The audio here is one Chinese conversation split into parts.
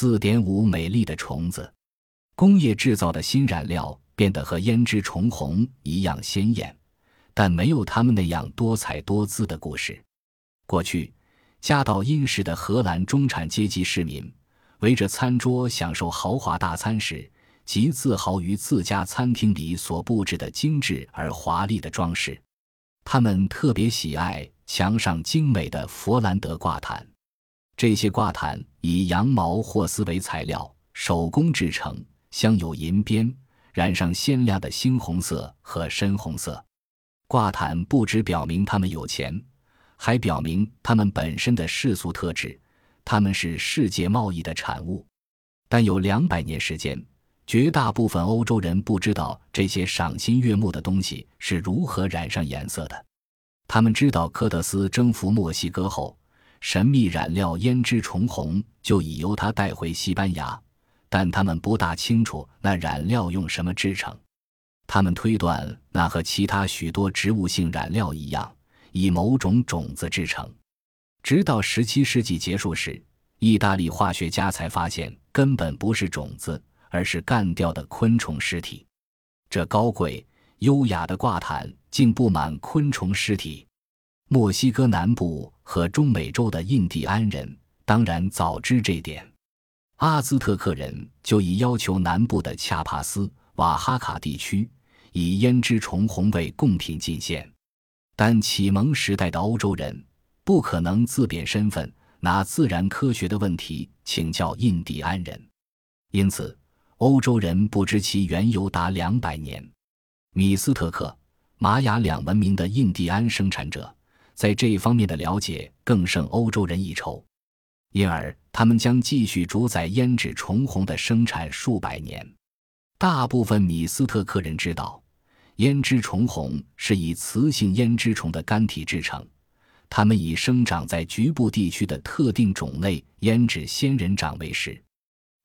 四点五美丽的虫子。工业制造的新染料变得和胭脂虫红一样鲜艳，但没有它们那样多彩多姿的故事。过去，家道殷实的荷兰中产阶级市民围着餐桌享受豪华大餐时，极自豪于自家餐厅里所布置的精致而华丽的装饰。他们特别喜爱墙上精美的佛兰德挂毯，这些挂毯以羊毛或丝为材料，手工制成，镶有银边，染上鲜亮的猩红色和深红色。挂毯不只表明他们有钱，还表明他们本身的世俗特质，他们是世界贸易的产物。但有两百年时间。绝大部分欧洲人不知道这些赏心悦目的东西是如何染上颜色的。他们知道科特斯征服墨西哥后，神秘染料胭脂虫红就已由他带回西班牙，但他们不大清楚那染料用什么制成。他们推断那和其他许多植物性染料一样，以某种种子制成。直到17世纪结束时，意大利化学家才发现根本不是种子。而是干掉的昆虫尸体，这高贵优雅的挂毯竟布满昆虫尸体。墨西哥南部和中美洲的印第安人当然早知这点，阿兹特克人就已要求南部的恰帕斯、瓦哈卡地区以胭脂虫红为贡品进献。但启蒙时代的欧洲人不可能自贬身份，拿自然科学的问题请教印第安人，因此。欧洲人不知其缘由达两百年，米斯特克、玛雅两文明的印第安生产者在这一方面的了解更胜欧洲人一筹，因而他们将继续主宰胭脂虫红的生产数百年。大部分米斯特克人知道，胭脂虫红是以雌性胭脂虫的干体制成，它们以生长在局部地区的特定种类胭脂仙人掌为食，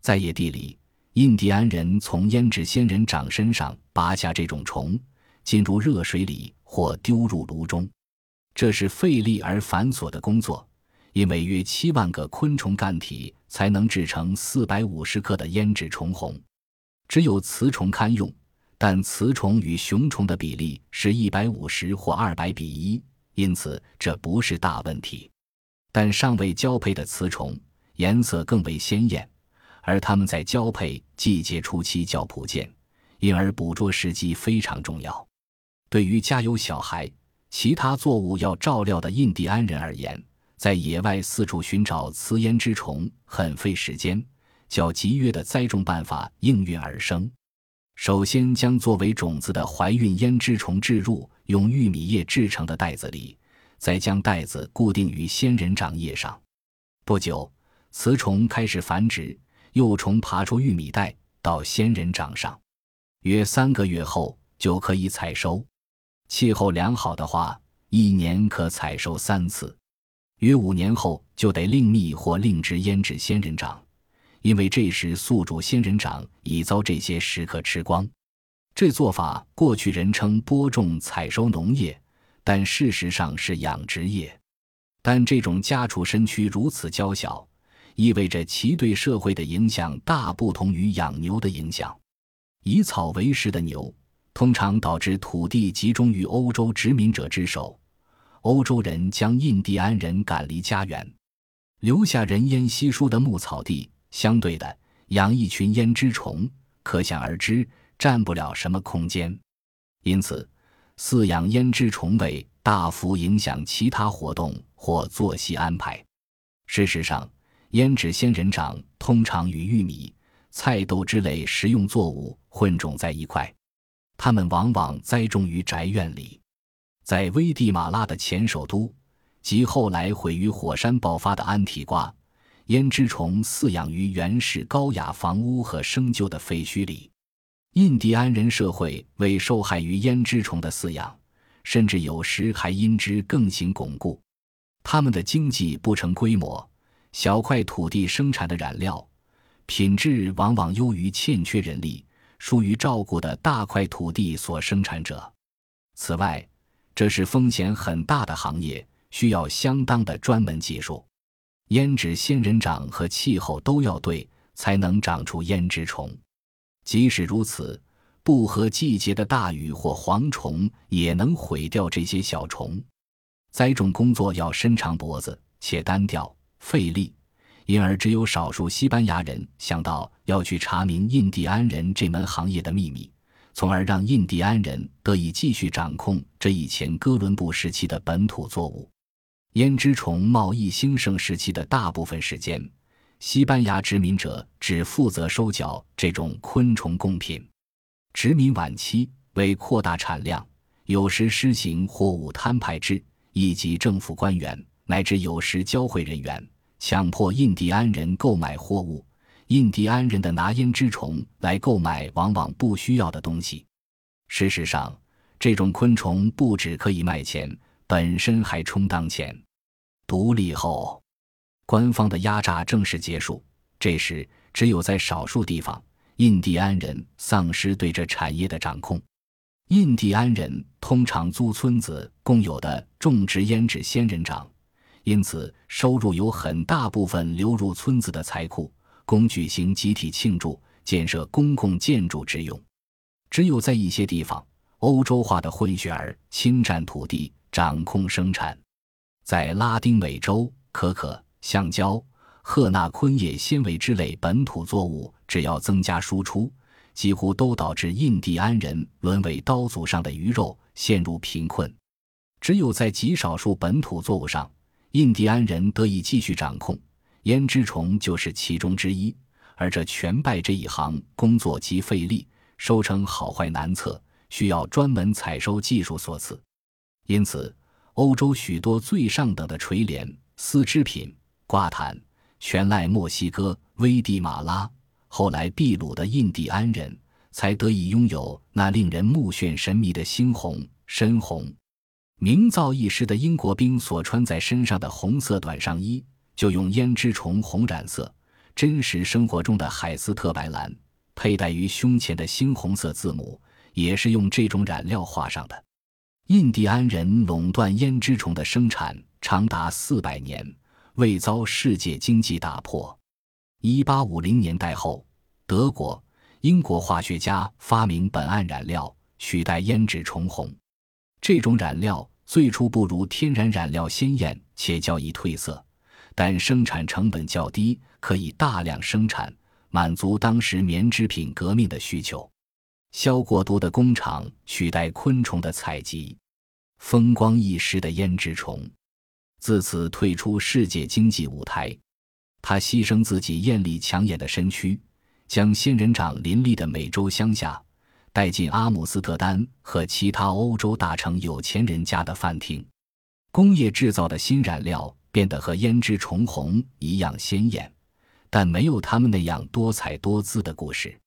在野地里。印第安人从胭脂仙人掌身上拔下这种虫，进入热水里或丢入炉中。这是费力而繁琐的工作，因为约七万个昆虫干体才能制成四百五十克的胭脂虫红。只有雌虫堪用，但雌虫与雄虫的比例是一百五十或二百比一，因此这不是大问题。但尚未交配的雌虫颜色更为鲜艳。而它们在交配季节初期较普遍，因而捕捉时机非常重要。对于家有小孩、其他作物要照料的印第安人而言，在野外四处寻找雌胭脂虫很费时间，较集约的栽种办法应运而生。首先将作为种子的怀孕胭脂虫置入用玉米叶制成的袋子里，再将袋子固定于仙人掌叶上。不久，雌虫开始繁殖。幼虫爬出玉米袋，到仙人掌上，约三个月后就可以采收。气候良好的话，一年可采收三次。约五年后就得另觅或另植胭脂仙人掌，因为这时宿主仙人掌已遭这些食客吃光。这做法过去人称播种采收农业，但事实上是养殖业。但这种家畜身躯如此娇小。意味着其对社会的影响大不同于养牛的影响。以草为食的牛通常导致土地集中于欧洲殖民者之手，欧洲人将印第安人赶离家园，留下人烟稀疏的牧草地。相对的，养一群胭脂虫，可想而知占不了什么空间。因此，饲养胭脂虫为大幅影响其他活动或作息安排。事实上。胭脂仙人掌通常与玉米、菜豆之类食用作物混种在一块，他们往往栽种于宅院里。在危地马拉的前首都及后来毁于火山爆发的安提瓜，胭脂虫饲养于原始高雅房屋和生旧的废墟里。印第安人社会为受害于胭脂虫的饲养，甚至有时还因之更行巩固。他们的经济不成规模。小块土地生产的染料，品质往往优于欠缺人力、疏于照顾的大块土地所生产者。此外，这是风险很大的行业，需要相当的专门技术。胭脂仙人掌和气候都要对，才能长出胭脂虫。即使如此，不合季节的大雨或蝗虫也能毁掉这些小虫。栽种工作要伸长脖子，且单调费力，因而只有少数西班牙人想到要去查明印第安人这门行业的秘密，从而让印第安人得以继续掌控这以前哥伦布时期的本土作物。胭脂虫贸易兴盛时期的大部分时间，西班牙殖民者只负责收缴这种昆虫贡品。殖民晚期，为扩大产量，有时施行货物摊派制，以及政府官员乃至有时教会人员强迫印第安人购买货物，印第安人的拿胭脂虫来购买往往不需要的东西。事实上，这种昆虫不只可以卖钱，本身还充当钱。独立后，官方的压榨正式结束。这时，只有在少数地方。印第安人丧失对这产业的掌控。印第安人通常租村子共有的种植胭脂仙人掌，因此收入有很大部分流入村子的财库，供举行集体庆祝、建设公共建筑之用。只有在一些地方，欧洲化的混血儿侵占土地，掌控生产。在拉丁美洲，可可、橡胶。赫纳昆叶纤维之类本土作物，只要增加输出，几乎都导致印第安人沦为刀俎上的鱼肉，陷入贫困。只有在极少数本土作物上，印第安人得以继续掌控，胭脂虫就是其中之一。而这全拜这一行工作极费力，收成好坏难测，需要专门采收技术所赐。因此，欧洲许多最上等的垂帘、丝织品、挂毯。全赖墨西哥、危地马拉，后来秘鲁的印第安人，才得以拥有那令人目眩神迷的猩红、深红。名噪一时的英国兵所穿在身上的红色短上衣，就用胭脂虫红染色；真实生活中的海斯特白蓝，佩戴于胸前的猩红色字母，也是用这种染料画上的。印第安人垄断胭脂虫的生产长达四百年。未遭世界经济打破。一八五零年代后，德国、英国化学家发明苯胺染料，取代胭脂虫红。这种染料最初不如天然染料鲜艳，且较易褪色，但生产成本较低，可以大量生产，满足当时棉织品革命的需求。消过毒的工厂取代昆虫的采集，风光一时的胭脂虫。自此退出世界经济舞台，他牺牲自己艳丽抢眼的身躯，将仙人掌林立的美洲乡下带进阿姆斯特丹和其他欧洲大城有钱人家的饭厅。工业制造的新染料变得和胭脂重红一样鲜艳，但没有他们那样多彩多姿的故事。